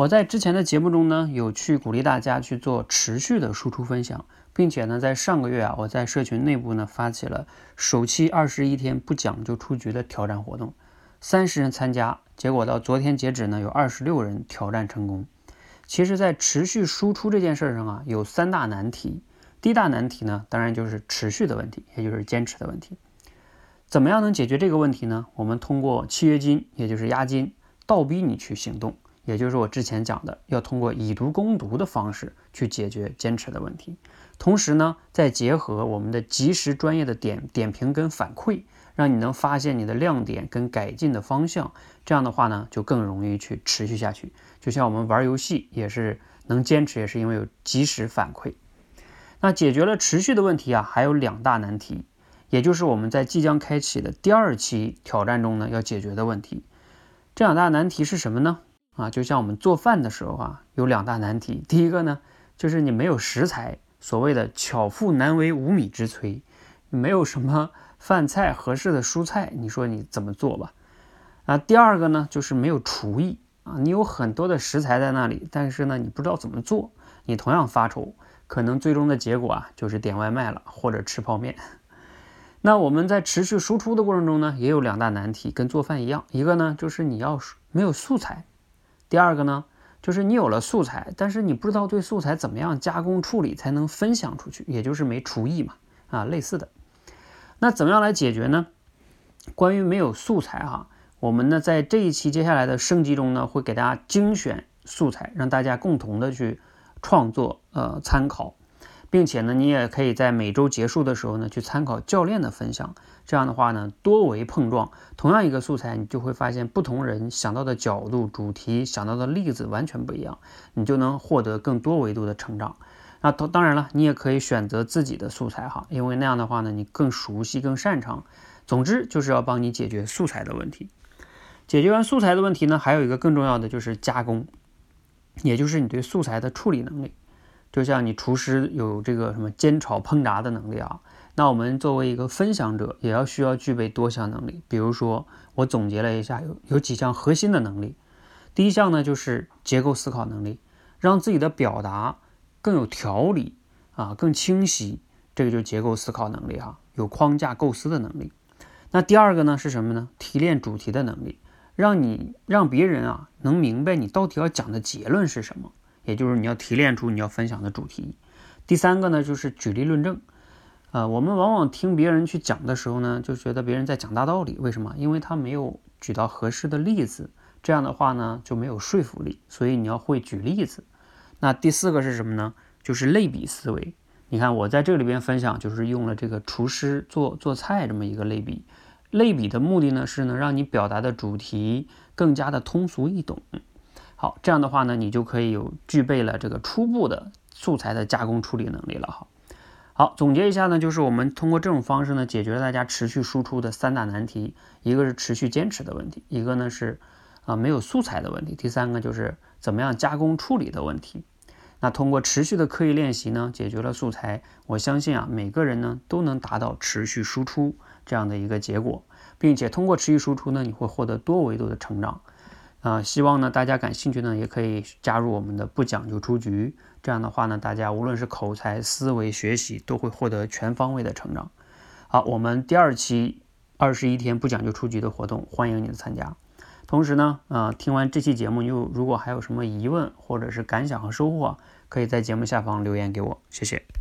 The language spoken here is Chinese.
我在之前的节目中呢，有去鼓励大家去做持续的输出分享，并且呢，在上个月啊，我在社群内部呢发起了首期二十一天不讲就出局的挑战活动，三十人参加，结果到昨天截止呢，有二十六人挑战成功。其实，在持续输出这件事上啊，有三大难题。第一大难题呢，当然就是持续的问题，也就是坚持的问题。怎么样能解决这个问题呢？我们通过契约金，也就是押金，倒逼你去行动。也就是我之前讲的，要通过以毒攻毒的方式去解决坚持的问题，同时呢，再结合我们的及时专业的点点评跟反馈，让你能发现你的亮点跟改进的方向。这样的话呢，就更容易去持续下去。就像我们玩游戏也是能坚持，也是因为有及时反馈。那解决了持续的问题啊，还有两大难题，也就是我们在即将开启的第二期挑战中呢要解决的问题。这两大难题是什么呢？啊，就像我们做饭的时候啊，有两大难题。第一个呢，就是你没有食材，所谓的巧妇难为无米之炊，没有什么饭菜合适的蔬菜，你说你怎么做吧？啊，第二个呢，就是没有厨艺啊，你有很多的食材在那里，但是呢，你不知道怎么做，你同样发愁，可能最终的结果啊，就是点外卖了或者吃泡面。那我们在持续输出的过程中呢，也有两大难题，跟做饭一样，一个呢，就是你要没有素材。第二个呢，就是你有了素材，但是你不知道对素材怎么样加工处理才能分享出去，也就是没厨艺嘛，啊，类似的。那怎么样来解决呢？关于没有素材哈，我们呢在这一期接下来的升级中呢，会给大家精选素材，让大家共同的去创作呃参考。并且呢，你也可以在每周结束的时候呢，去参考教练的分享。这样的话呢，多维碰撞，同样一个素材，你就会发现不同人想到的角度、主题、想到的例子完全不一样，你就能获得更多维度的成长。那当当然了，你也可以选择自己的素材哈，因为那样的话呢，你更熟悉、更擅长。总之就是要帮你解决素材的问题。解决完素材的问题呢，还有一个更重要的就是加工，也就是你对素材的处理能力。就像你厨师有这个什么煎炒烹炸的能力啊，那我们作为一个分享者，也要需要具备多项能力。比如说，我总结了一下，有有几项核心的能力。第一项呢，就是结构思考能力，让自己的表达更有条理啊，更清晰。这个就是结构思考能力哈，有框架构思的能力。那第二个呢是什么呢？提炼主题的能力，让你让别人啊能明白你到底要讲的结论是什么。也就是你要提炼出你要分享的主题。第三个呢，就是举例论证。呃，我们往往听别人去讲的时候呢，就觉得别人在讲大道理。为什么？因为他没有举到合适的例子，这样的话呢就没有说服力。所以你要会举例子。那第四个是什么呢？就是类比思维。你看我在这里边分享，就是用了这个厨师做做菜这么一个类比。类比的目的呢，是能让你表达的主题更加的通俗易懂。好，这样的话呢，你就可以有具备了这个初步的素材的加工处理能力了哈。好，总结一下呢，就是我们通过这种方式呢，解决了大家持续输出的三大难题，一个是持续坚持的问题，一个呢是啊没有素材的问题，第三个就是怎么样加工处理的问题。那通过持续的刻意练习呢，解决了素材，我相信啊，每个人呢都能达到持续输出这样的一个结果，并且通过持续输出呢，你会获得多维度的成长。啊，希望呢大家感兴趣呢，也可以加入我们的不讲究出局。这样的话呢，大家无论是口才、思维、学习，都会获得全方位的成长。好，我们第二期二十一天不讲究出局的活动，欢迎你的参加。同时呢，啊，听完这期节目，你如果还有什么疑问或者是感想和收获，可以在节目下方留言给我，谢谢。